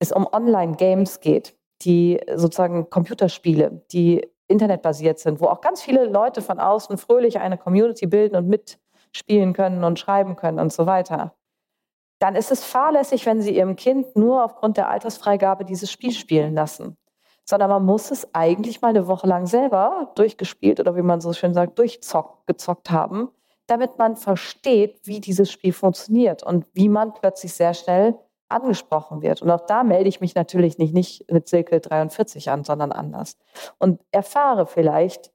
es um Online-Games geht, die sozusagen Computerspiele, die internetbasiert sind, wo auch ganz viele Leute von außen fröhlich eine Community bilden und mit spielen können und schreiben können und so weiter, dann ist es fahrlässig, wenn Sie Ihrem Kind nur aufgrund der Altersfreigabe dieses Spiel spielen lassen. Sondern man muss es eigentlich mal eine Woche lang selber durchgespielt oder wie man so schön sagt, durchgezockt haben, damit man versteht, wie dieses Spiel funktioniert und wie man plötzlich sehr schnell angesprochen wird. Und auch da melde ich mich natürlich nicht, nicht mit Silke 43 an, sondern anders. Und erfahre vielleicht,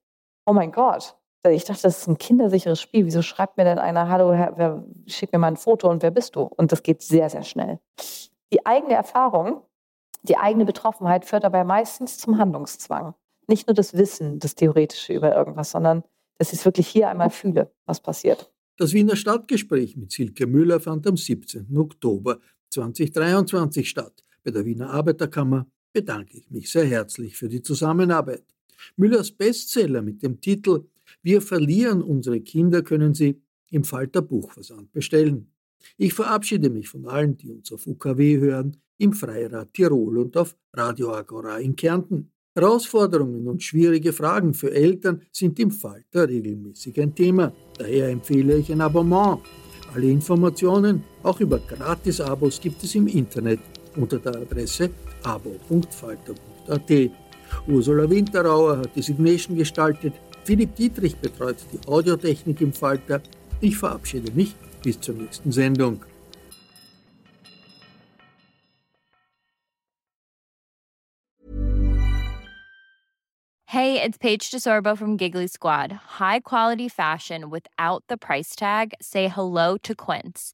oh mein Gott, ich dachte, das ist ein kindersicheres Spiel. Wieso schreibt mir denn einer, hallo, Herr, wer, schick mir mal ein Foto und wer bist du? Und das geht sehr, sehr schnell. Die eigene Erfahrung, die eigene Betroffenheit führt dabei meistens zum Handlungszwang. Nicht nur das Wissen, das Theoretische über irgendwas, sondern dass ich es wirklich hier einmal fühle, was passiert. Das Wiener Stadtgespräch mit Silke Müller fand am 17. Oktober 2023 statt. Bei der Wiener Arbeiterkammer bedanke ich mich sehr herzlich für die Zusammenarbeit. Müllers Bestseller mit dem Titel wir verlieren unsere Kinder, können Sie im Falter Buchversand bestellen. Ich verabschiede mich von allen, die uns auf UKW hören, im Freirad Tirol und auf Radio Agora in Kärnten. Herausforderungen und schwierige Fragen für Eltern sind im Falter regelmäßig ein Thema. Daher empfehle ich ein Abonnement. Alle Informationen, auch über Gratis-Abos, gibt es im Internet unter der Adresse abo.falter.at. Ursula Winterauer hat die Signation gestaltet. Philipp Dietrich betreut die Audiotechnik im Falter. Ich verabschiede mich bis zur nächsten Sendung. Hey, it's Paige DeSorbo from Giggly Squad. High quality fashion without the price tag. Say hello to Quince.